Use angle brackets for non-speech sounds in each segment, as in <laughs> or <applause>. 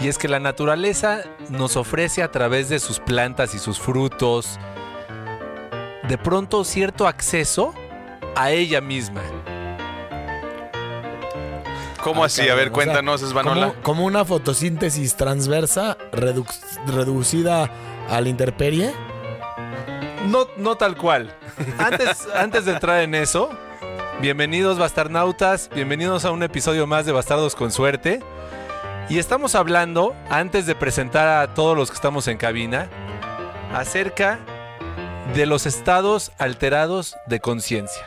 Y es que la naturaleza nos ofrece a través de sus plantas y sus frutos de pronto cierto acceso a ella misma. ¿Cómo Ah, así? A ver, o cuéntanos, sea, Esvanola. Como, como una fotosíntesis transversa reduc- reducida a la interperie. No, no tal cual. <laughs> Antes, antes de entrar en eso, bienvenidos bastarnautas, bienvenidos a un episodio más de Bastardos con Suerte. Y estamos hablando, antes de presentar a todos los que estamos en cabina, acerca de los estados alterados de conciencia.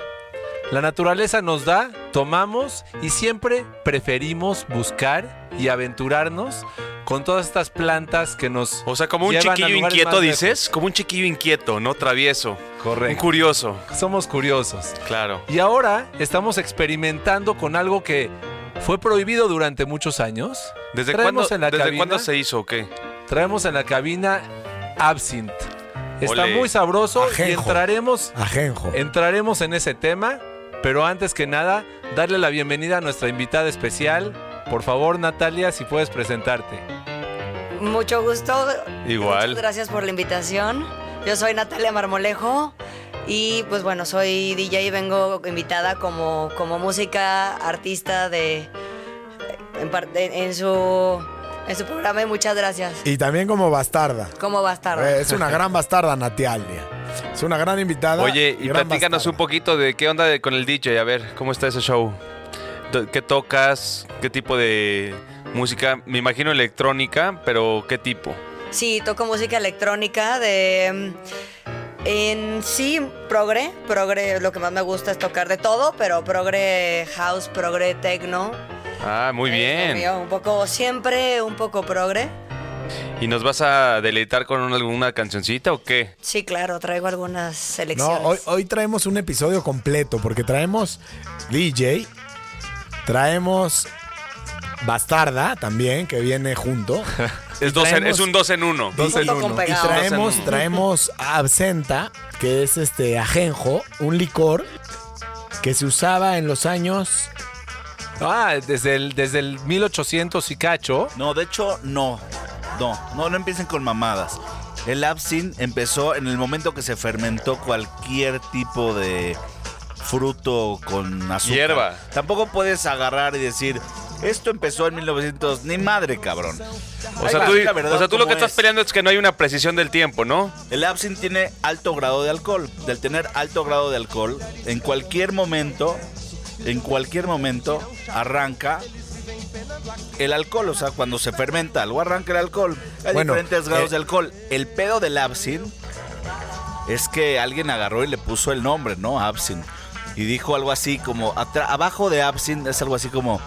La naturaleza nos da, tomamos y siempre preferimos buscar y aventurarnos con todas estas plantas que nos... O sea, como un chiquillo inquieto, dices. Como un chiquillo inquieto, ¿no? Travieso. Un Correcto. curioso. Somos curiosos. Claro. Y ahora estamos experimentando con algo que fue prohibido durante muchos años. ¿Desde, cuándo, en la ¿desde cabina- cuándo se hizo o qué? Traemos en la cabina Absinthe. Está muy sabroso y Ajenjo. entraremos, Ajenjo. entraremos en ese tema. Pero antes que nada, darle la bienvenida a nuestra invitada especial. Por favor, Natalia, si puedes presentarte. Mucho gusto. Igual. Muchas gracias por la invitación. Yo soy Natalia Marmolejo y pues bueno, soy DJ y vengo invitada como, como música artista de en, su en su programa y muchas gracias. Y también como bastarda. ¿Cómo va a estar? Eh, Es una gran bastarda, Natalia. Es una gran invitada. Oye, y platícanos bastarda. un poquito de qué onda de- con el DJ. A ver, ¿cómo está ese show? Do- ¿Qué tocas? ¿Qué tipo de música? Me imagino electrónica, pero ¿qué tipo? Sí, toco música electrónica de mm, en sí progre, progre lo que más me gusta es tocar de todo, pero progre house, progre techno. Ah, muy bien. mío, un poco, siempre un poco progre. ¿Y nos vas a deleitar con una- alguna cancioncita o qué? Sí, claro, traigo algunas No, selecciones. hoy, hoy traemos un episodio completo porque traemos DJ, traemos Bastarda también, que viene junto. <laughs> Es, dos en- es un dos en uno. Dos en uno. Y traemos, uno. traemos absenta, que es este ajenjo, un licor que se usaba en los años. Ah, desde el, desde el 1800 y cacho. No, de hecho, no. No, no, no empiecen con mamadas. El absinthe empezó en el momento que se fermentó cualquier tipo de fruto con azúcar. Hierba. Tampoco puedes agarrar y decir, esto empezó en 1900. Ni madre, cabrón. O sea, tú, la verdad o sea, tú lo que estás es. peleando es que no hay una precisión del tiempo, ¿no? El absinthe tiene alto grado de alcohol. Del tener alto grado de alcohol, en cualquier momento, en cualquier momento, arranca el alcohol. O sea, cuando se fermenta algo, arranca el alcohol. Hay Bueno, diferentes grados eh, de alcohol. El pedo del absinthe es que alguien agarró y le puso el nombre, ¿no? Absinthe. Y dijo algo así como, abajo de absinthe es algo así como,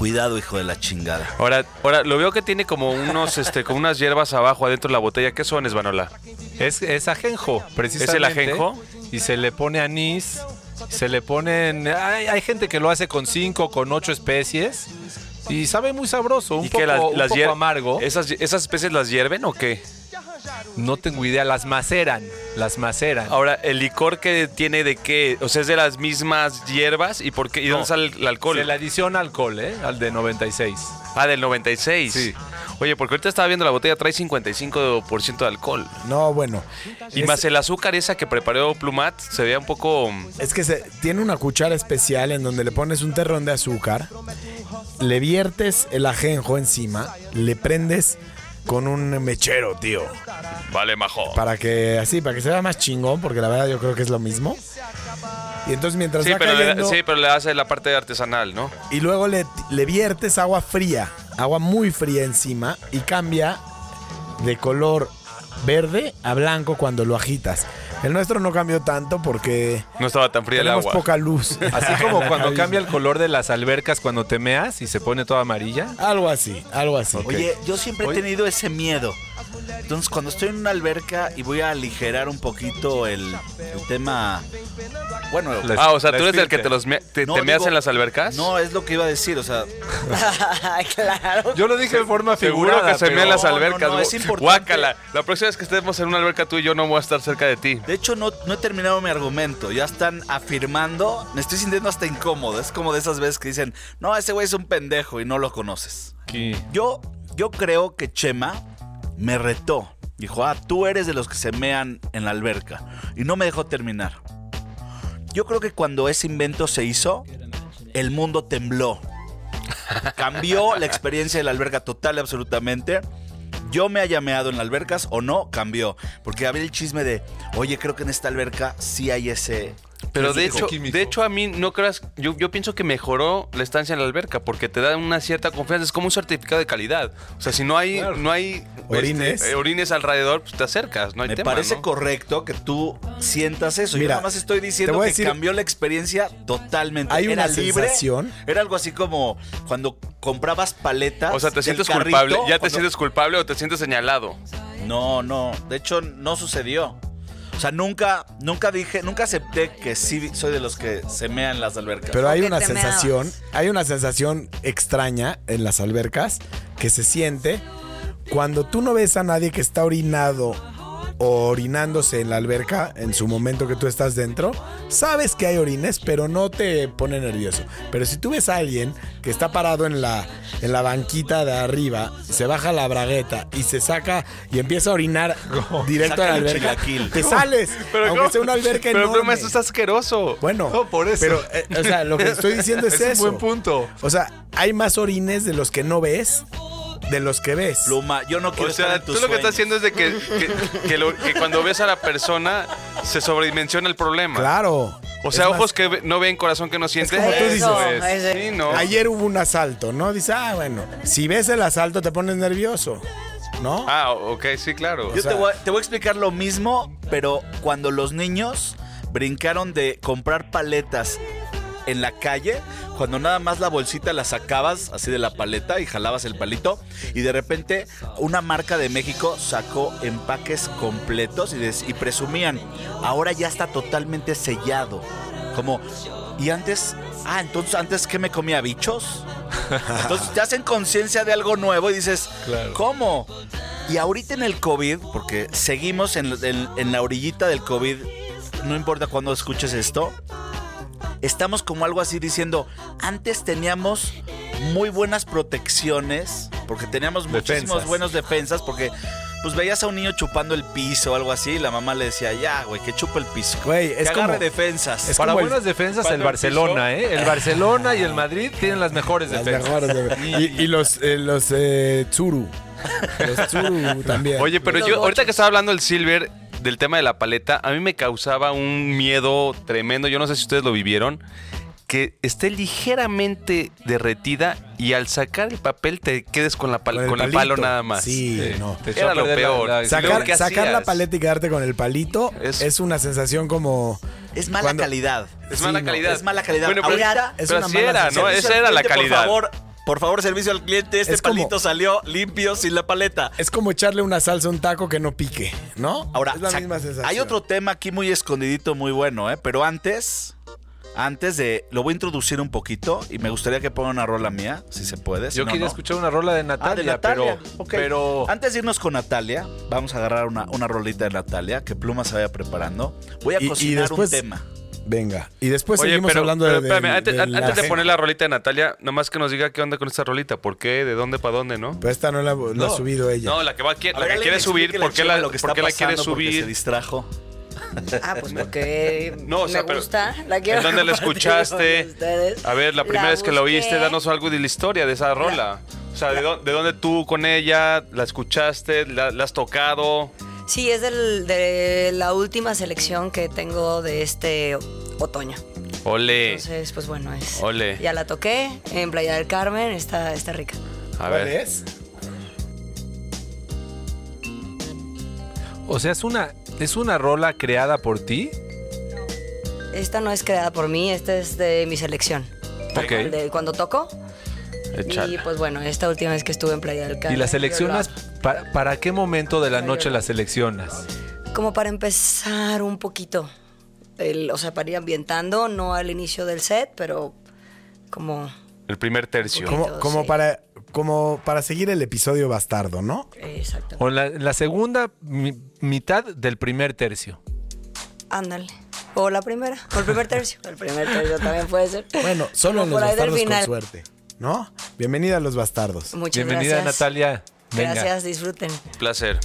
cuidado, hijo de la chingada. Ahora, ahora lo veo que tiene como unos, este, como unas hierbas abajo adentro de la botella. ¿Qué son, Esvanola? Es, es ajenjo, precisamente. ¿Es el ajenjo? Y se le pone anís, se le ponen... Hay, hay gente que lo hace con cinco, con ocho especies. Y sabe muy sabroso, un ¿Y poco, que las, un las poco amargo. ¿Esas, ¿Esas especies las hierven o qué? No tengo idea, las maceran, las maceran. Ahora, ¿el licor que tiene de qué? O sea, es de las mismas hierbas. ¿Y por qué? ¿Y No. dónde sale el alcohol? Se le adiciona alcohol, ¿eh? Al de 96. Ah, del 96. Sí. Oye, porque ahorita estaba viendo la botella, trae 55% de alcohol. No, bueno. Y es, más el azúcar esa que preparó Plumat, se veía un poco... es que se, tiene una cuchara especial en donde le pones un terrón de azúcar, le viertes el ajenjo encima, le prendes con un mechero, tío. Vale, majo. Para que así, para que se vea más chingón, porque la verdad yo creo que es lo mismo. Y entonces mientras Sí va pero, le, sí, pero le hace la parte artesanal, ¿no? y luego le, le viertes agua fría, agua muy fría encima y cambia de color verde a blanco cuando lo agitas. El nuestro no cambió tanto porque No estaba tan fría el tenemos agua. poca luz. <laughs> Así como <laughs> cuando cambia el color de las albercas cuando te meas y se pone toda amarilla. Algo así, algo así. Oye, yo siempre he tenido ese miedo. Entonces, cuando estoy en una alberca y voy a aligerar un poquito el, el tema. Bueno, La- Ah, o sea, ¿tú eres el que te, los me- te, no, te meas digo- en las albercas? No, es lo que iba a decir. O sea, <laughs> claro. Yo lo dije de forma Seguro figurada. que se pero- mean las No, no, albercas. no, gu- es importante. Guácala. La próxima vez que estemos en una alberca tú y yo no voy a estar cerca de ti. de hecho, no, no he terminado mi argumento. Ya están afirmando. Me estoy sintiendo hasta incómodo. Es como de esas veces que dicen, no, ese güey es un pendejo y no lo conoces. Aquí. Yo, yo creo que Chema me retó. Dijo, ah, tú eres de los que se mean en la alberca. Y no me dejó terminar. Yo creo que cuando ese invento se hizo, el mundo tembló. Cambió la experiencia de la alberca total y absolutamente. Yo me haya meado en las albercas o no, cambió. Porque había el chisme de, oye, creo que en esta alberca sí hay ese... Pero de hecho, químico. de hecho a mí no creas, yo, yo pienso que mejoró la estancia en la alberca porque te da una cierta confianza, es como un certificado de calidad. O sea, si no hay Claro. no hay Orines. este, eh, orines alrededor, pues te acercas, no hay Me tema, parece ¿no? correcto que tú sientas eso. Yo Mira, nada más estoy diciendo que decir- cambió la experiencia totalmente. Hay Era una libre. sensación. Era algo así como cuando comprabas paletas. O sea, ¿te sientes carrito, culpable? ¿Ya te sientes culpable o te sientes señalado? No, no. De hecho, no sucedió. O sea, nunca, nunca dije, nunca acepté que sí soy de los que se mean las albercas. Pero hay una sensación, hay una sensación extraña en las albercas que se siente cuando tú no ves a nadie que está orinado orinándose en la alberca en su momento que tú estás dentro, sabes que hay orines, pero no te pone nervioso. Pero si tú ves a alguien que está parado en la, en la banquita de arriba, se baja la bragueta y se saca y empieza a orinar <laughs> directo a la alberca, te sales, <laughs> aunque ¿cómo? sea una alberca Pero enorme. no, eso está asqueroso. Bueno, No, por eso. Pero, eh, o sea, lo que estoy diciendo <laughs> es, Es un eso. buen punto. O sea, hay más orines de los que no ves, de los que ves. Pluma, yo no quiero O sea, estar en tú lo que estás haciendo es de que, que, que lo- que cuando ves a la persona se sobredimensiona el problema. Claro. O sea, Es más, ojos que no ven, corazón que no siente. como tú Eso dices. es. Ese. Sí, ¿no? Ayer hubo un asalto, ¿no? Dice, ah, bueno, si ves el asalto te pones nervioso, ¿no? Ah, ok, sí, claro. Yo sea- te, voy a, te voy a explicar lo mismo, pero cuando los niños brincaron de comprar paletas en la calle, cuando nada más la bolsita la sacabas así de la paleta y jalabas el palito, y de repente una marca de México sacó empaques completos y, des- y presumían, ahora ya está totalmente sellado. Como, y antes, ah, entonces antes que me comía bichos. <laughs> Entonces te hacen conciencia de algo nuevo y dices, Claro. ¿cómo? Y ahorita en el COVID, porque seguimos en, en- en la orillita del COVID, no importa cuándo escuches esto, estamos como algo así diciendo, antes teníamos muy buenas protecciones, porque teníamos muchísimos Defensas. buenos defensas, porque pues veías a un niño chupando el piso o algo así, y la mamá le decía, ya, güey, que chupe el piso. Güey, es que agarre como- defensas. es Para como el- buenas defensas, ¿Cuándo el Barcelona, ¿eh? El Barcelona y el Madrid tienen las mejores Las defensas. mejores de- <laughs> y, y los, eh, los eh, Tsuru. Los Tsuru <laughs> también. Oye, pero yo, ahorita que estaba hablando del Silver, del tema de la paleta, a mí me causaba un miedo tremendo. Yo no sé si ustedes lo vivieron. Que esté ligeramente derretida y al sacar el papel te quedes con, la pal- Con el con el palo nada más. Sí, Sí, no. te Era lo la- peor. la- Sacar, ¿qué sacar la paleta y quedarte con el palito Es- es, una sensación como... es mala cuando- calidad. Es Sí, mala no, calidad. es mala calidad. Bueno, pero, Ahorita es pero una así mala era, ¿no? Esa era la calidad. Por favor, por favor, servicio al cliente. Este Es como- palito salió limpio sin la paleta. Es como echarle una salsa a un taco que no pique, ¿no? Ahora, es la misma sensación. hay otro tema aquí muy escondidito, muy bueno, ¿eh? Pero antes, antes de... Lo voy a introducir un poquito y me gustaría que ponga una rola mía, si se puede. si Yo no, quería no. escuchar una rola de Natalia, Ah, de Natalia. pero, ok. pero Antes de irnos con Natalia, vamos a agarrar una, una rolita de Natalia, que Pluma se vaya preparando. Voy a Y- y cocinar después- un tema. Venga. Y después Oye, seguimos pero, hablando pero de... espérame, antes, antes de la- poner la rolita de Natalia, nomás que nos diga qué onda con esta rolita. ¿Por qué? ¿De dónde para dónde, no? Pero esta no la, la ha subido ella. No, la que, va, la que quiere subir, ¿por qué la, lo que por está qué la quiere pasando porque se subir? distrajo. <laughs> Ah, pues <laughs> porque No, o sea, me pero- gusta. La quiero ¿En dónde la escuchaste? A ver, la primera vez que la oíste, danos algo de la historia de esa rola. O sea, ¿de, dó- de dónde tú con ella la escuchaste? ¿La, la has tocado? Sí, es del- de la última selección que tengo de este otoño. Ole. Entonces, pues bueno, es. Ole. Ya la toqué en Playa del Carmen, está, está rica. A ¿Cuál ver. es? o sea, es una es una rola creada por ti. Esta no es creada por mí, esta es de mi selección. Ok. De cuando toco, Échale. Y pues bueno, esta última vez que estuve en Playa del Carmen. ¿Y las yo seleccionas? lo pa- ¿Para qué momento de la noche las seleccionas? Como para empezar un poquito. El, o sea, para ir ambientando, no al inicio del set, pero como... El primer tercio. Como- Como, como sí. para, como para seguir el episodio bastardo, ¿no? Exacto. O en la, la segunda mi- mitad del primer tercio. Ándale. O la primera. O el primer tercio. <laughs> El primer tercio también puede ser. Bueno, solo en los bastardos con suerte, ¿no? Bienvenida a los bastardos. Muchas Bienvenida, gracias. Natalia. Venga. Gracias, disfruten. Placer.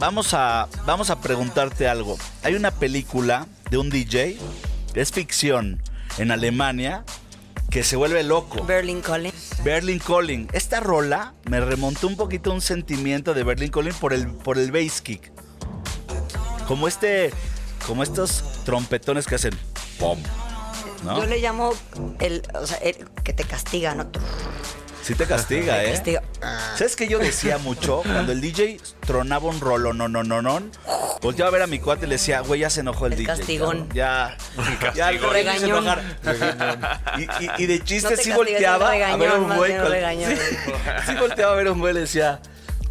Vamos a, vamos a preguntarte algo. Hay una película de un DJ, es ficción, en Alemania, que se vuelve loco. Berlin Collins. Berlin Calling. Esta rola me remontó un poquito un sentimiento de Berlin Calling por el, por el bass kick. Como este, como estos trompetones que hacen pom. ¿no? Yo le llamo el, o sea, el que te castiga, ¿no? Sí te castiga, Te ¿eh? castiga. ¿Sabes qué yo decía mucho? <laughs> Cuando el DJ tronaba un rolo, no, no, no, no. Volteaba a ver a mi cuate y le decía, güey, ya se enojó el, El DJ. castigón. cabrón. Ya, ya el castigón. me hizo Regañón. <laughs> Y, y- y de chiste No sí volteaba es a ver a regañón, un güey. regañón. <laughs> Sí, sí volteaba a ver a un güey y le decía,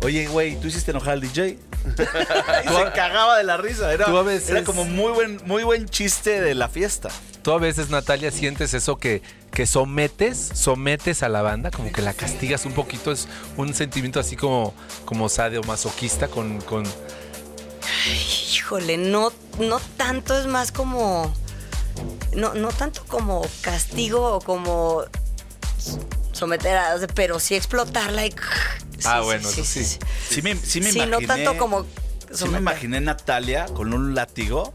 oye, güey, ¿tú hiciste enojar al DJ? y se cagaba de la risa. Era, tú a veces- era como muy buen, muy buen chiste de la fiesta. Tú a veces, Natalia, sientes eso que, que sometes, sometes a la banda, como que la castigas un poquito. Es un sentimiento así como, como sadomasoquista con, con... Híjole, no, no tanto, es más como. No, no tanto como castigo o como someter a. Pero sí explotarla y. Ah, bueno, eso sí. Sí me, sí me Sí, imaginé. no tanto como. Sí me someter. imaginé Natalia con un látigo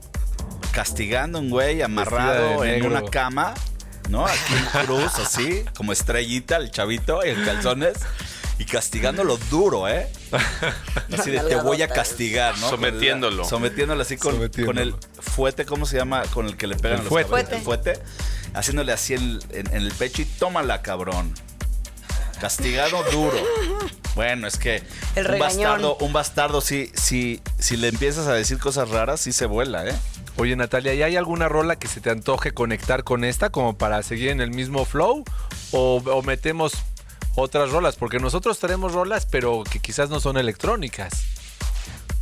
castigando a un güey amarrado en negro. una cama, ¿no? Aquí en cruz, así, como estrellita, el chavito y el calzones. Y castigándolo duro, ¿eh? Así de te voy a castigar, ¿no? Sometiéndolo. Sometiéndolo así con, Sometiéndolo. con el fuete, ¿cómo se llama? Con el que le pegan El los fuete. El fuete. Haciéndole así en, en- en el pecho y tómala, cabrón. Castigado duro. Bueno, es que El un bastardo, un bastardo sí, sí, si le empiezas a decir cosas raras, sí se vuela, ¿eh? Oye, Natalia, ¿y hay alguna rola que se te antoje conectar con esta como para seguir en el mismo flow? ¿O, metemos otras rolas? Porque nosotros tenemos rolas, pero que quizás no son electrónicas.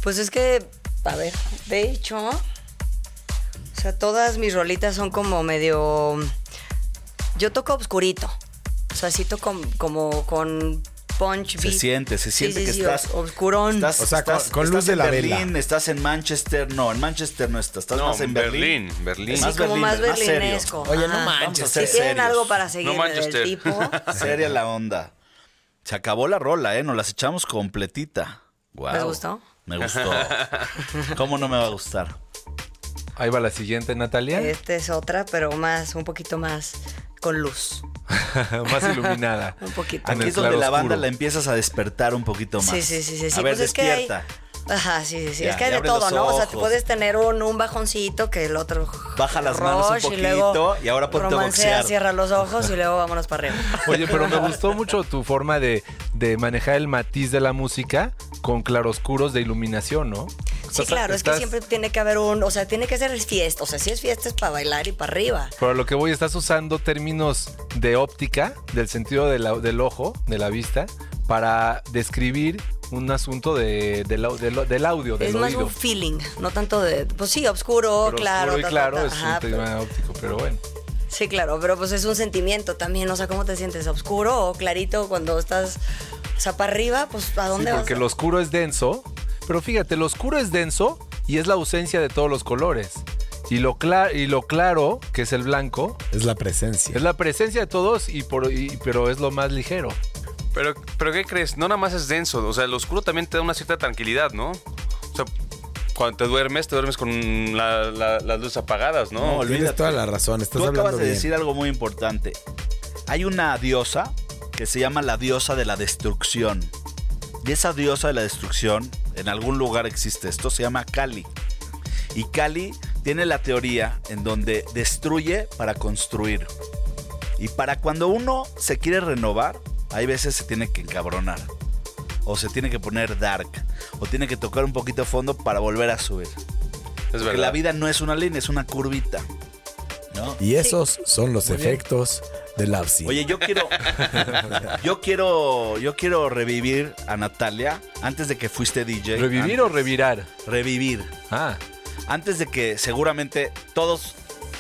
Pues es que, a ver, de hecho, o sea, todas mis rolitas son como medio. Yo toco obscurito. O sea, sí toco como con punch Se beat. siente, se siente sí, que sí, estás. Obscurón. Estás, O sea, con- estás- con estás luz de en la Berlín, vela. estás en Manchester, no, en Manchester no estás, estás No, más en Berlín. Berlín, Berlín. sí, más como Berlín, más berlinesco. Oye, no manches. Si tienen algo para seguir Manchester. del tipo. <laughs> Seria la onda. Se acabó la rola, ¿eh? Nos las echamos completita. ¿Les gustó? Me gustó. <laughs> ¿Cómo no me va a gustar? Ahí va la siguiente, Natalia. Esta es otra, pero más, un poquito más con luz. <laughs> Más iluminada. <laughs> Un poquito. Aquí es donde la banda la empiezas a despertar un poquito más. Sí, sí, sí, sí. sí. A ver, pues es que hay- despierta. Ajá, sí, sí, sí. Ya, es que hay de todo, ¿no? O sea, te puedes tener un, un bajoncito que el otro. Baja las manos un poquito y, luego y ahora ponte a romancea, boxear. cierra los ojos y luego vámonos para arriba. <laughs> Oye, pero me gustó mucho tu forma de, de manejar el matiz de la música con claroscuros de iluminación, ¿no? Sí, claro, es que siempre tiene que haber un. O sea, tiene que ser fiesta. O sea, si es fiesta es para bailar y para arriba. Pero lo que voy, estás usando términos de óptica, del sentido de la- del ojo, de la vista, para describir un asunto de, del au- del- del audio, del es más un feeling, no tanto de. Pues sí, oscuro, Pero claro. oscuro y ta, ta, claro ta, es ajá, un tema pero- óptico, pero bueno. Sí, claro, pero pues es un sentimiento también. O sea, ¿cómo te sientes? ¿Oscuro o clarito cuando estás. O sea, para arriba? Pues ¿a Sí, dónde vas? porque lo oscuro es denso, pero fíjate, lo oscuro es denso y es la ausencia de todos los colores. Y lo, y lo claro, que es el blanco, Es la presencia. es la presencia de todos, y por, y- pero es lo más ligero. Pero, pero ¿qué crees? No nada más es denso. O sea, el oscuro también te da una cierta tranquilidad, ¿no? O sea, cuando te duermes, te duermes con la- la- las luces apagadas, ¿no? No, Tienes olvídate. toda la razón. Estás Tú hablando acabas de bien. decir algo muy importante. Hay una diosa que se llama la diosa de la destrucción. Y esa diosa de la destrucción, en algún lugar existe esto, se llama Kali. Y Kali tiene la teoría en donde destruye para construir. Y para cuando uno se quiere renovar, hay veces se tiene que encabronar. O se tiene que poner dark. O tiene que tocar un poquito fondo para volver a subir. es Porque verdad. la vida no es una línea, es una curvita. ¿No? Y esos son los efectos del absinthe. Oye, yo quiero. <laughs> yo quiero. Yo quiero revivir a Natalia antes de que fuiste DJ. ¿Revivir o revirar? Revivir. Ah, Antes de que seguramente todos.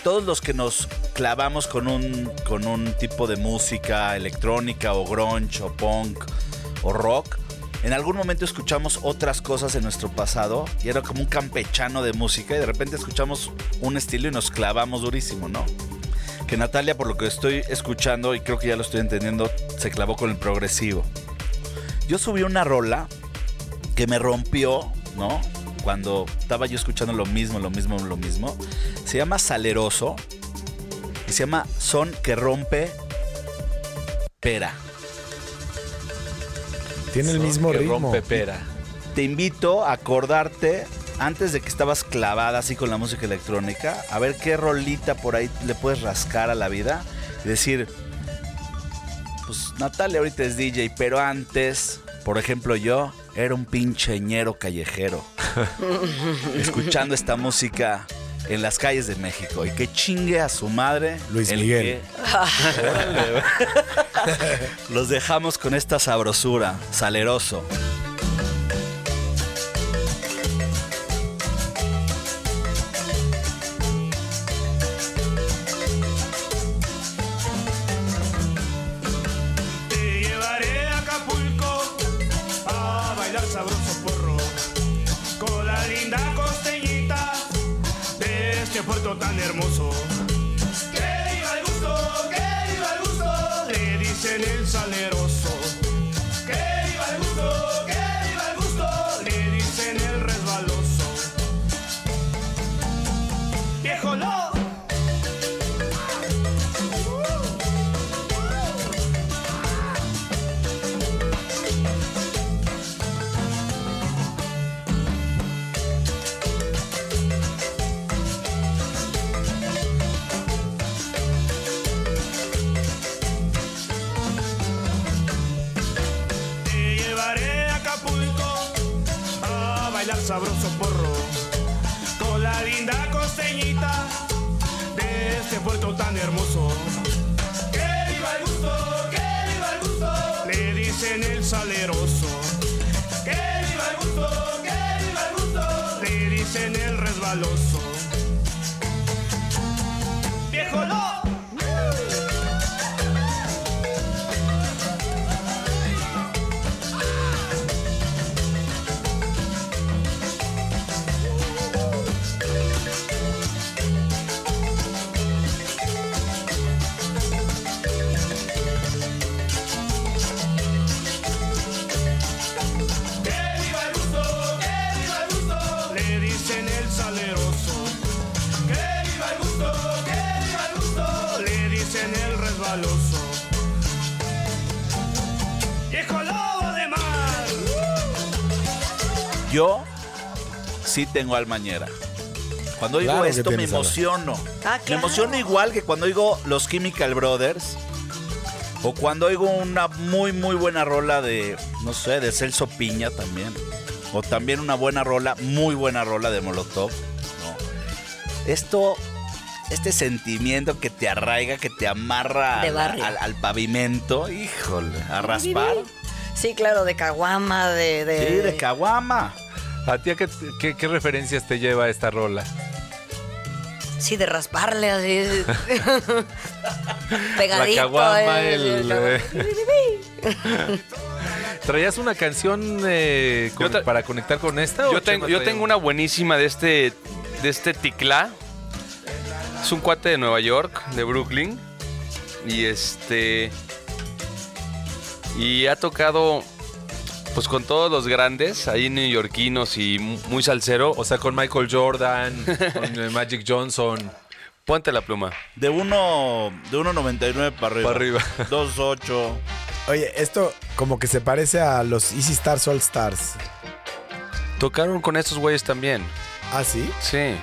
Todos los que nos clavamos con un, con un tipo de música electrónica o grunge o punk o rock, en algún momento escuchamos otras cosas en nuestro pasado y era como un campechano de música y de repente escuchamos un estilo y nos clavamos durísimo, ¿no? Que Natalia, por lo que estoy escuchando, y creo que ya lo estoy entendiendo, se clavó con el progresivo. Yo subí una rola que me rompió, ¿no? Cuando estaba yo escuchando lo mismo, lo mismo, lo mismo. Se llama Saleroso. Y se llama Son que rompe pera. Tiene el mismo que ritmo. rompe pera. Te invito a acordarte, antes de que estabas clavada así con la música electrónica, a ver qué rolita por ahí le puedes rascar a la vida y decir, pues Natalia ahorita es DJ, pero antes, por ejemplo yo, era un pincheñero callejero, <laughs> escuchando esta música en las calles de México y que chingue a su madre Luis el Miguel. que-. <laughs> <laughs> Los dejamos con esta sabrosura, saleroso. Puerto tan hermoso. Que viva el gusto, que viva el gusto, le dicen el saleroso. Que viva el gusto, que viva el gusto, le dicen el resbaloso. Tengo almañera. Cuando Claro que esto me emociono. Ah, Me emociono igual que cuando oigo los Chemical Brothers. O cuando oigo una muy, muy buena rola de, no sé, de Celso Piña también. O también una buena rola, muy buena rola de Molotov. ¿no? Esto, este sentimiento que te arraiga, que te amarra al pavimento, híjole, a raspar. Sí, claro, de caguama, de... de... Sí, de caguama. ¿A ti a qué, qué- qué referencias te lleva esta rola? Sí, de rasparle así. <laughs> Pegadito. La caguama, eh, el, el- <laughs> ¿Traías una canción eh, con- para conectar con esta? o Yo tengo, yo tengo una buenísima de este, de este Ticlá. Es un cuate de Nueva York, de Brooklyn. Y este. Y ha tocado pues con todos los grandes, ahí neoyorquinos y mu- muy salsero. O sea, con Michael Jordan, con eh, Magic Johnson. Ponte la pluma. De uno, de 1.99 para arriba. Para arriba. 2.8. Oye, esto como que se parece a los Easy Stars All Stars. Tocaron con estos güeyes también. ¿Ah, sí? Sí.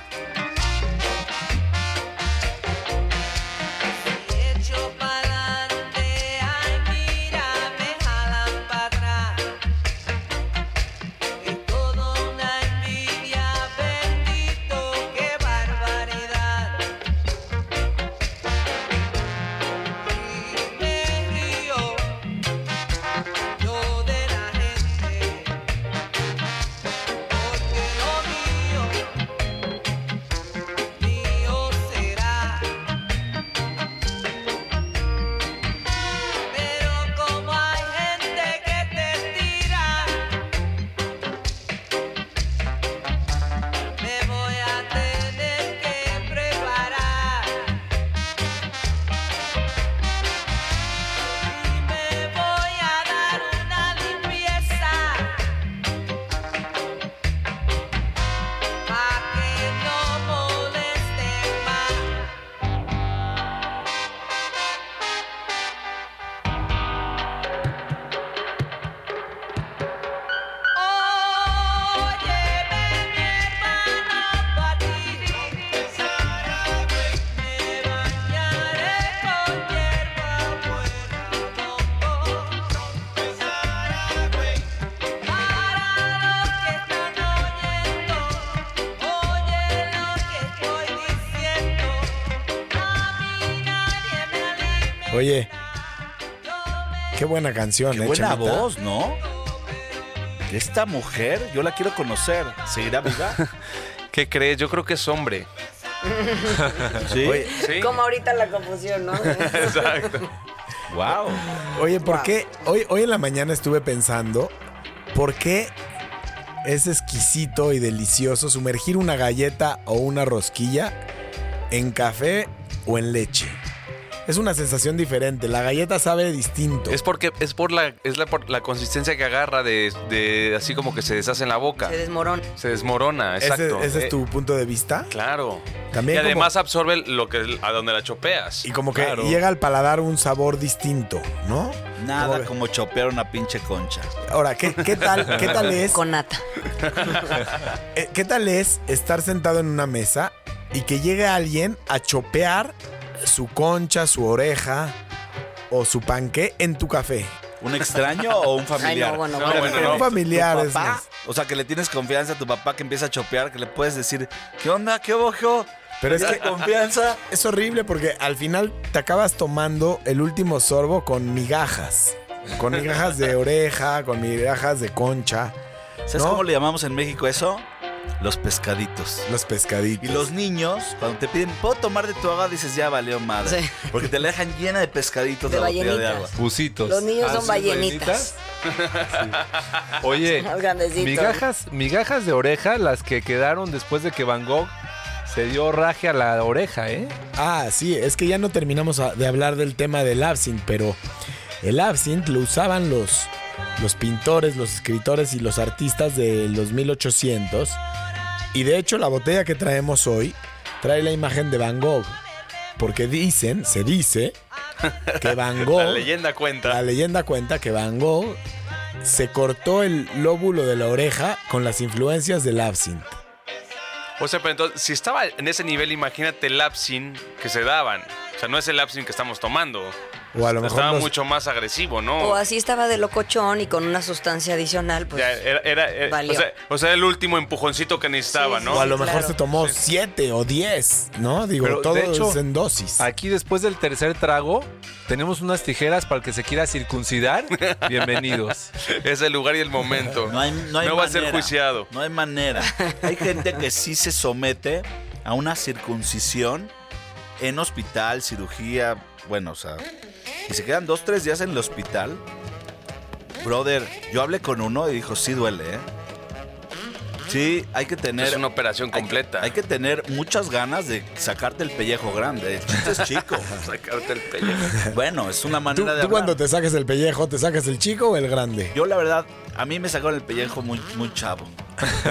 Buena canción, Qué ¿eh, buena Chemita? voz, ¿no? Esta mujer, yo la quiero conocer. ¿Seguirá viva? <laughs> ¿Qué crees? Yo creo que es hombre. <laughs> Sí. Oye, ¿Sí? Como ahorita la confusión, ¿no? <laughs> Exacto. Wow. Oye, ¿por qué? Hoy, hoy en la mañana estuve pensando, ¿por qué es exquisito y delicioso sumergir una galleta o una rosquilla en café o en leche? Es una sensación diferente. La galleta sabe distinto. Es porque es por la es la, por la consistencia que agarra de, de así como que se deshace en la boca. Se desmorona. Se desmorona, ¿Ese, exacto. ese Eh, es tu punto de vista? Claro. También y como- además absorbe lo que a donde la chopeas. Y como que Claro. llega al paladar un sabor distinto, ¿no? Nada Como- como chopear una pinche concha. Ahora, ¿qué, qué tal, ¿qué tal <laughs> es? Con nata. <laughs> Eh, ¿Qué tal es estar sentado en una mesa y que llegue alguien a chopear su concha, su oreja o su panque en tu café? ¿Un extraño o un familiar? <laughs> Ay, no, bueno, No, bueno. bueno, Pero no. Un familiar ¿Tu papá? O sea, que le tienes confianza a tu papá que empieza a chopear, que le puedes decir, ¿qué onda? ¿Qué ojo? Pero es ¿Tienes que confianza? es horrible porque al final te acabas tomando el último sorbo con migajas. Con migajas de <laughs> oreja, con migajas de concha. ¿Sabes ¿No? cómo le llamamos en México eso? Los pescaditos. Los pescaditos. Y los niños, cuando te piden, ¿puedo tomar de tu agua? Dices, ya valió madre. Sí. Porque te la dejan llena de pescaditos De la botella de ballenitas. agua. Busitos. Los niños son ¿sí, ballenitas. Sí. <laughs> Oye, migajas, migajas de oreja, las que quedaron después de que Van Gogh se dio raje a la oreja, ¿eh? Ah, sí, es que ya no terminamos de hablar del tema del absinthe, pero el absinthe lo usaban los, los pintores, los escritores y los artistas de los 1800. Y de hecho la botella que traemos hoy trae la imagen de Van Gogh. Porque dicen, se dice, que Van <laughs> Gogh... La leyenda cuenta. La leyenda cuenta que Van Gogh se cortó el lóbulo de la oreja con las influencias del absinthe. O sea, pero entonces, si estaba en ese nivel, imagínate el lapsin que se daban. O sea, no es el lapsin que estamos tomando. O a lo mejor Estaba los- mucho más agresivo, ¿no? O así estaba de locochón y con una sustancia adicional, pues. Ya, era, era- era- Valió. o, sea, o sea, el último empujoncito que necesitaba, Sí, ¿no? O a lo Sí, mejor claro. se tomó siete o diez, ¿no? Digo, Pero, todo de hecho, es en dosis. Aquí después del tercer trago, tenemos unas tijeras para el que se quiera circuncidar. <laughs> Bienvenidos. Es el lugar y el momento. No, hay, no, hay va a ser juiciado. No hay manera. Hay gente que sí se somete a una circuncisión en hospital, cirugía, bueno, o sea, y se quedan dos, tres días en el hospital. Brother, yo hablé con uno y dijo, sí duele, ¿eh? Sí, hay que tener... Es una operación hay- completa. Hay, que tener muchas ganas de sacarte el pellejo grande. El chiste es chico. <laughs> Sacarte el pellejo. bueno, es una ¿Tú, manera de tú hablar. cuando te saques el pellejo, te sacas el chico o el grande? Yo la verdad, a mí me sacaron el pellejo muy, muy chavo.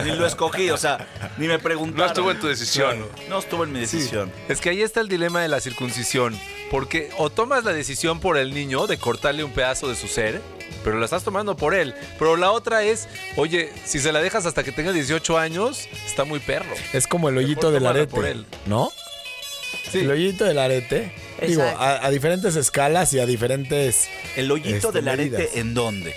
Ni lo escogí, o sea, ni me preguntaron. No estuvo en tu decisión. No estuvo en mi decisión. Es que ahí está el dilema de la circuncisión. Porque o tomas la decisión por el niño de cortarle un pedazo de su ser, pero la estás tomando por él. Pero la otra es, oye, si se la dejas hasta que tenga 18 años, está muy perro. Es como el hoyito del arete, por él. ¿no? Sí. El hoyito del arete. Digo, a, a diferentes escalas y a diferentes... ¿El hoyito Este, del arete medidas. en dónde?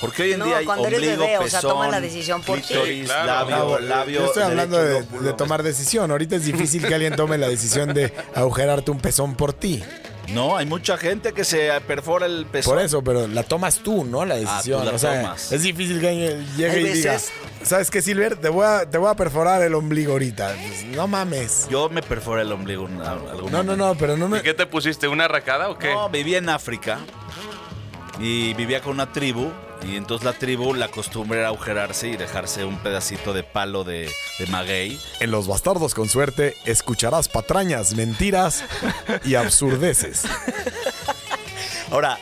Porque hoy en No, día hay cuando eres ombligo, bebé, o sea, pezón, toma la decisión por ti. clítoris, Sí, claro. labio, No, labio yo estoy hablando de, tomar decisión. Ahorita es difícil que alguien tome la decisión de agujerarte un pezón por ti. No, hay mucha gente que se perfora el pezón. Por eso, pero la tomas tú, ¿no? La decisión. Ah, tú la o sea, tomas. es difícil que alguien llegue y diga, ¿sabes qué, Silver? Te voy a, te voy a perforar el ombligo ahorita. Pues, no mames. Yo me perforé el ombligo en algún No, no, momento. no, pero no me... ¿Y qué te pusiste? ¿Una racada o qué? No, vivía en África y vivía con una tribu. Y entonces la tribu, la costumbre era agujerarse y dejarse un pedacito de palo de, de maguey. En Los Bastardos con Suerte escucharás patrañas, mentiras y absurdeces. Ahora,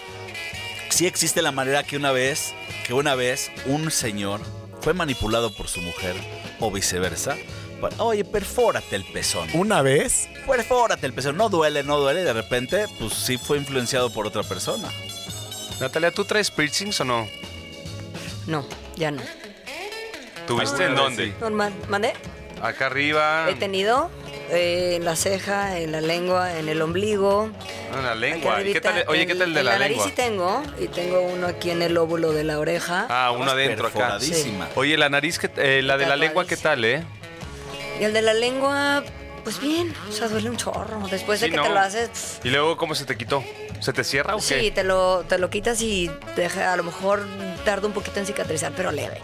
sí existe la manera que una vez, que una vez un señor fue manipulado por su mujer o viceversa. para, Oye, perfórate el pezón. Una vez, Perfórate el pezón. No duele, no duele. Y de repente, pues sí fue influenciado por otra persona. Natalia, ¿tú traes piercings o no? No, ya no. ¿Tuviste en dónde? Normal. ¿Mandé? Acá arriba. He tenido eh, en la ceja, en la lengua, en el ombligo. En la aquí lengua. ¿Y ¿Qué tal, oye, en- ¿qué tal de en la, nariz lengua? sí tengo. Y tengo uno aquí en el lóbulo de la oreja. Ah, uno adentro acá. perforadísima. Oye, la nariz, que, eh, la de la lengua, ¿qué tal, eh? Y el de la lengua, pues bien. O sea, duele un chorro. Después de Sí, que ¿no? te lo haces, ¿Y luego cómo se te quitó? ¿Se te cierra o qué? Sí, te lo, te lo quitas y deja, a lo mejor tarda un poquito en cicatrizar, pero leve.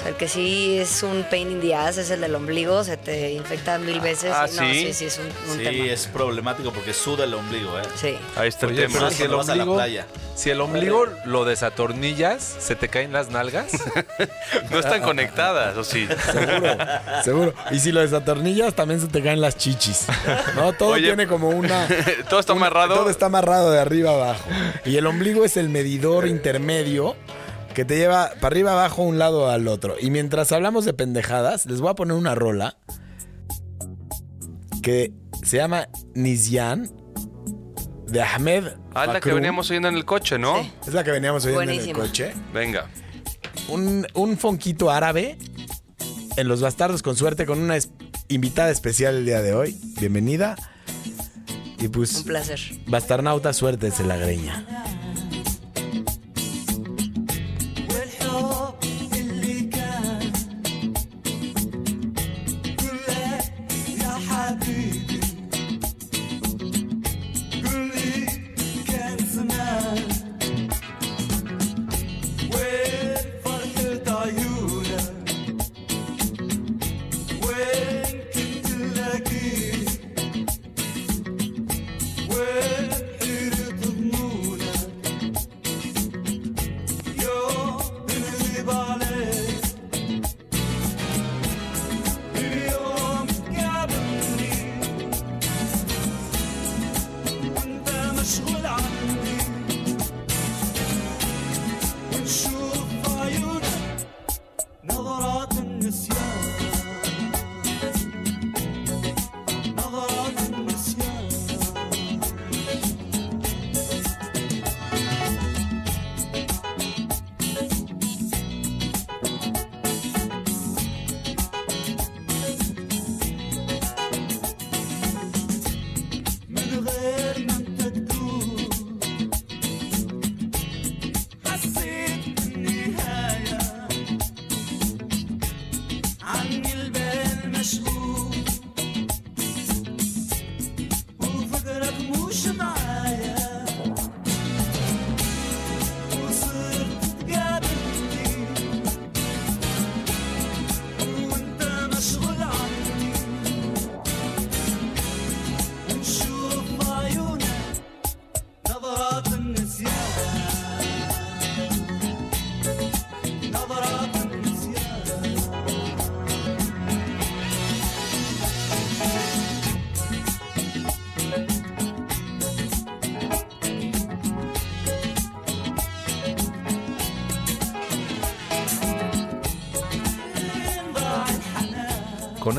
O sea, el que sí es un pain in the ass es el del ombligo, se te infecta mil veces. ah, y no, ¿sí? sí, sí, es un, un Sí, tema. es problemático porque suda el ombligo, ¿eh? Sí. Ahí está el Oye, tema. pero si el ombligo, playa. si el ombligo lo desatornillas, ¿se te caen las nalgas? <laughs> No están conectadas, ¿o sí? Seguro, seguro. Y si lo desatornillas, también se te caen las chichis. No, todo Oye, tiene como una. <laughs> Todo está un- amarrado. Todo está amarrado de arriba abajo. Y el ombligo es el medidor intermedio que te lleva para arriba abajo un lado al otro. Y mientras hablamos de pendejadas, les voy a poner una rola que se llama Nizyan de Ahmed. Ah, la que veníamos oyendo en el coche, ¿no? Sí. Es la que veníamos oyendo en el coche. Venga. un, un fonquito árabe en Los Bastardos con suerte con una es- invitada especial el día de hoy. Bienvenida. Y Un pues, placer. Bastarnauta, suerte se la greña.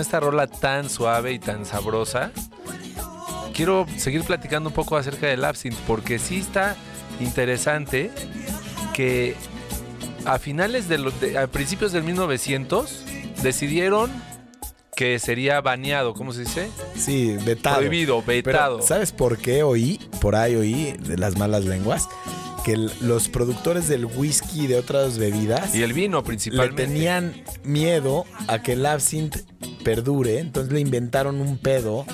Esta rola tan suave y tan sabrosa, quiero seguir platicando un poco acerca del absinthe, porque sí está interesante que a finales de, a principios del 1900 decidieron que sería baneado, ¿cómo se dice? Sí, vetado. Prohibido, Pero, vetado. ¿Sabes por qué oí? Por ahí oí de las malas lenguas. Que los productores del whisky y de otras bebidas Y el vino le principalmente. tenían miedo a que el absinthe perdure, entonces le inventaron un pedo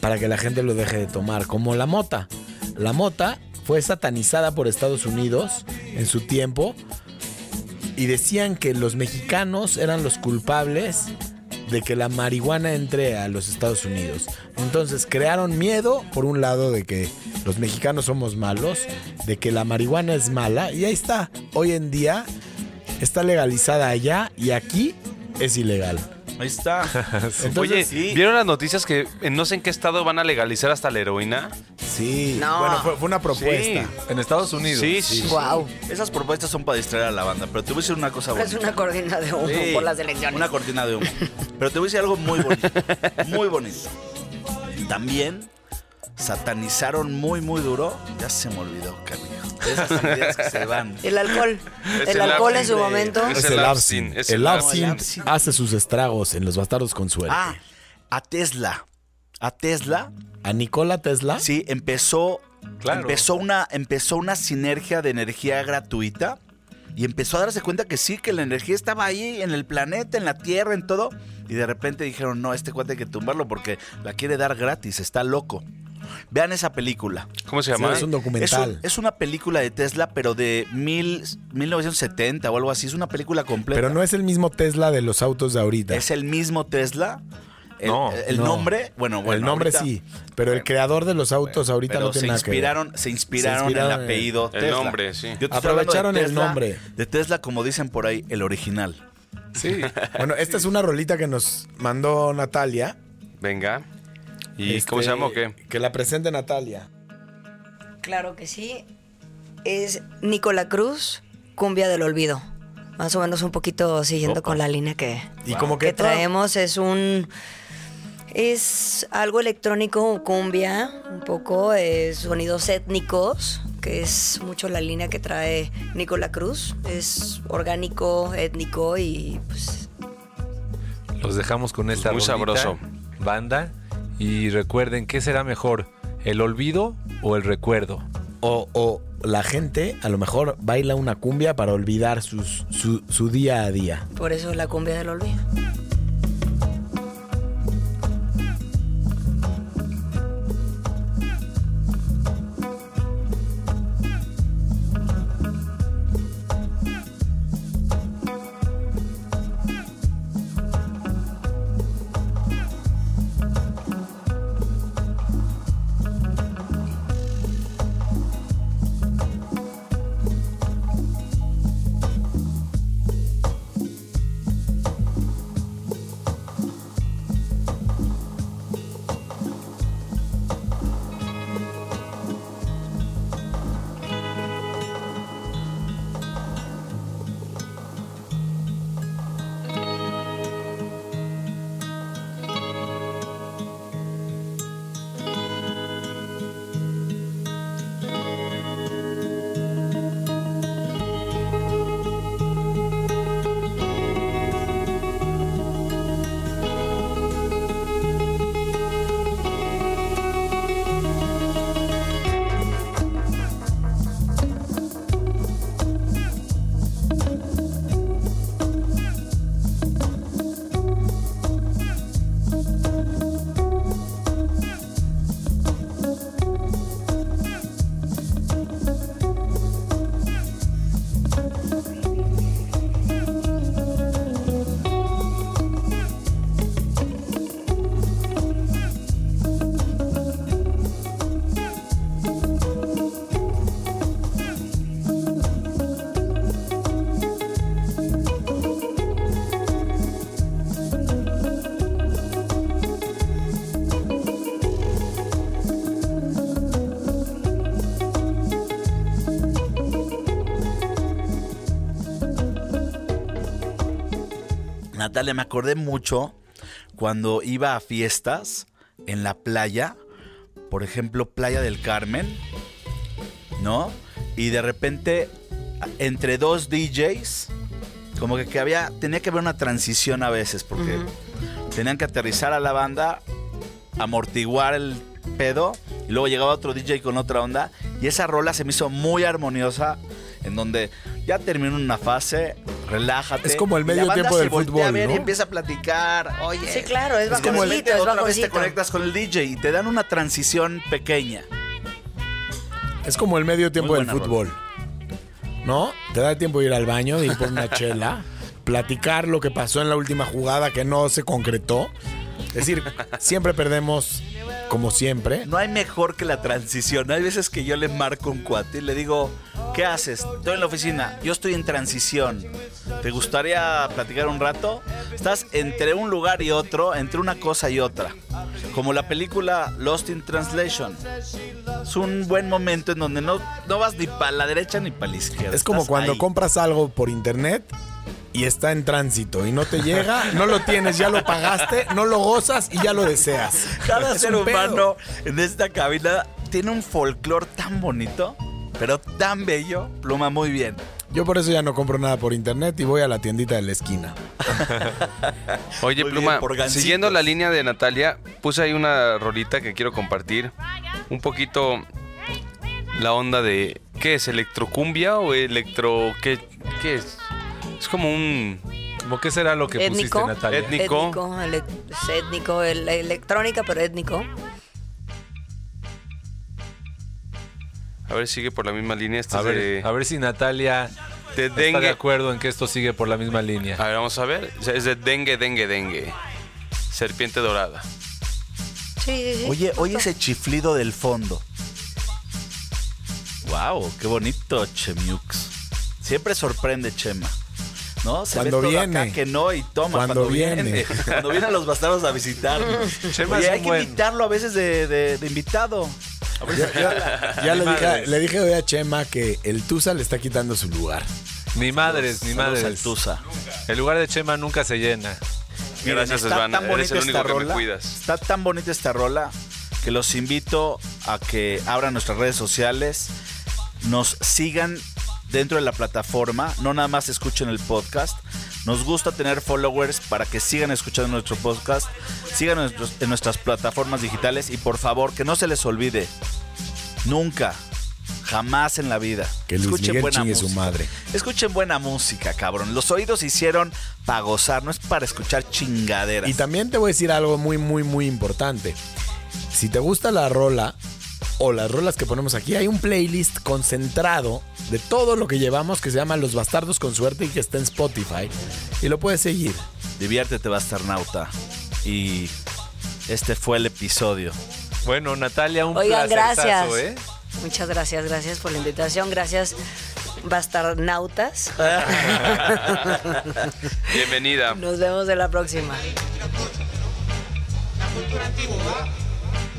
para que la gente lo deje de tomar, como la mota. La mota fue satanizada por Estados Unidos en su tiempo y decían que los mexicanos eran los culpables de que la marihuana entre a los Estados Unidos. Entonces crearon miedo, por un lado, de que los mexicanos somos malos, de que la marihuana es mala, y ahí está. Hoy en día está legalizada allá y aquí es ilegal. Ahí está. <laughs> Entonces, Oye, sí. ¿vieron las noticias que en no sé en qué estado van a legalizar hasta la heroína? sí. No. Bueno, fue, fue una propuesta. Sí. En Estados Unidos. Sí, sí. Wow. Esas propuestas son para distraer a la banda, pero te voy a decir una cosa Es bonita. una cortina de humo Sí, por las elecciones. Una cortina de humo. Pero te voy a decir algo muy bonito. Muy bonito. También satanizaron muy, muy duro. Ya se me olvidó, canijo. Esas ideas que se van. El alcohol. Es el, el alcohol en su momento. Es el es El absinthe. hace sus estragos en los bastardos con suerte. Ah, a Tesla. A Tesla, A Nikola Tesla. sí, empezó, Claro. empezó, una, empezó una sinergia de energía gratuita y empezó a darse cuenta que sí, que la energía estaba ahí en el planeta, en la Tierra, en todo. Y de repente dijeron, no, este cuate hay que tumbarlo porque la quiere dar gratis, está loco. Vean esa película. ¿Cómo se Sí, llama? es un Es, documental. un- es una película de Tesla, pero de mil, 1970 o algo así. Es una película completa. Pero no es el mismo Tesla de los autos de ahorita. Es el mismo Tesla. El, No. el No. nombre, bueno, bueno. el nombre ahorita- sí, pero el creador de los autos ahorita no se tiene nada que ver. inspiraron, se inspiraron, Se inspiraron en el apellido el Tesla. nombre, sí. Yo te estoy hablando de Aprovecharon el nombre. De Tesla, como dicen por ahí, el original. Sí. <laughs> Bueno, esta es una rolita que nos mandó Natalia. Venga. ¿Y Este, cómo se llama o qué? Que la presente Natalia. Claro que sí. Es Nicola Cruz, Cumbia del Olvido. Más o menos un poquito siguiendo con la línea que, Y como que traemos. Es un. Es algo electrónico, cumbia, un poco, eh, sonidos étnicos, que es mucho la línea que trae Nicola Cruz. Es orgánico, étnico y pues Los dejamos con esta Muy sabroso. banda. Y recuerden, ¿qué será mejor? ¿El olvido o el recuerdo? O, o la gente a lo mejor baila una cumbia para olvidar sus- su, su día a día. por eso la cumbia del olvido. Natalia, me acordé mucho cuando iba a fiestas en la playa, por ejemplo, Playa del Carmen, ¿no? Y de repente, entre dos DJs, como que, que había, tenía que haber una transición a veces, porque tenían que aterrizar a la banda, amortiguar el pedo, y luego llegaba otro DJ con otra onda, y esa rola se me hizo muy armoniosa, en donde ya terminó una fase, relájate. Es como el medio tiempo del fútbol, a ver y ¿no? empieza a platicar, oye. Sí, claro, es de bajoncito, repente es otra vez te conectas con el DJ y te dan una transición pequeña. Es como el medio tiempo del fútbol. ¿No? Te da tiempo de ir al baño, de ir por una chela, <laughs> platicar lo que pasó en la última jugada que no se concretó. Es decir, siempre perdemos como siempre. No hay mejor que la transición. Hay veces que yo le marco un cuate y le digo, ¿qué haces? Estoy en la oficina, yo estoy en transición. ¿Te gustaría platicar un rato? Estás entre un lugar y otro, entre una cosa y otra. Como la película Lost in Translation. Es un buen momento en donde no, no vas ni para la derecha ni para la izquierda. Es como Estás cuando ahí. compras algo por internet y está en tránsito y no te llega, no lo tienes, ya lo pagaste, no lo gozas y ya lo deseas. Cada Es ser humano en esta cabina tiene un folclore tan bonito, pero tan bello. Pluma muy bien. Yo por eso ya no compro nada por internet y voy a la tiendita de la esquina. <laughs> Oye, Muy Pluma, siguiendo la línea de Natalia, puse ahí una rolita que quiero compartir. Un poquito la onda de. ¿Qué es? ¿Electrocumbia o electro. ¿Qué, qué es? Es como un. ¿Cómo qué será lo que Étnico. pusiste, Natalia? Étnico. Étnico, ele- es étnico, el- electrónica, pero étnico. A ver, sigue por la misma línea. Este A ver, de, a ver si Natalia de está de acuerdo en que esto sigue por la misma línea. A ver, vamos a ver. Es de dengue, dengue, dengue. Serpiente dorada. Sí, sí, sí. Oye, oye ese chiflido del fondo. Wow, qué bonito, Chemiux. Siempre sorprende Chema. ¿No? Se Cuando ve todo viene. acá que no y toma Cuando cuando, viene. viene. <laughs> cuando vienen los bastardos a. Chema Oye, es hay que buen- invitarlo a veces de, de- de invitado. Ya, ya- <laughs> ya Ni le, dije, madres. le dije hoy a Chema que el Tusa le está quitando su lugar. Ni madres, ni madres. Tusa. El lugar de Chema nunca se llena. Miren, Gracias, está Svana. tan Eres bonita el único esta que me rola. cuidas. Está tan bonita esta rola que los invito a que abran nuestras redes sociales, nos sigan dentro de la plataforma, no nada más escuchen el podcast. Nos gusta tener followers para que sigan escuchando nuestro podcast, sigan en, nuestros- en nuestras plataformas digitales y por favor que no se les olvide, nunca, jamás en la vida, Que Luis Miguel chingue su madre. Escuchen buena música, cabrón. Los oídos hicieron para gozar, no es para escuchar chingaderas. Y también te voy a decir algo muy, muy, muy importante. Si te gusta la rola o las rolas que ponemos aquí, hay un playlist concentrado de todo lo que llevamos que se llama Los Bastardos con Suerte y que está en Spotify. Y lo puedes seguir. Diviértete, bastarnauta. Y este fue el episodio. Bueno, Natalia, un Oigan, gracias. ¿eh? Muchas gracias, gracias por la invitación. Gracias, bastarnautas. <laughs> Bienvenida. Nos vemos en la próxima. La cultura antigua, ¿va?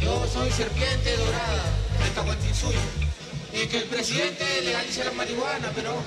Yo soy serpiente dorada de Tahuantinsuyo. Y que el presidente legalice la marihuana, pero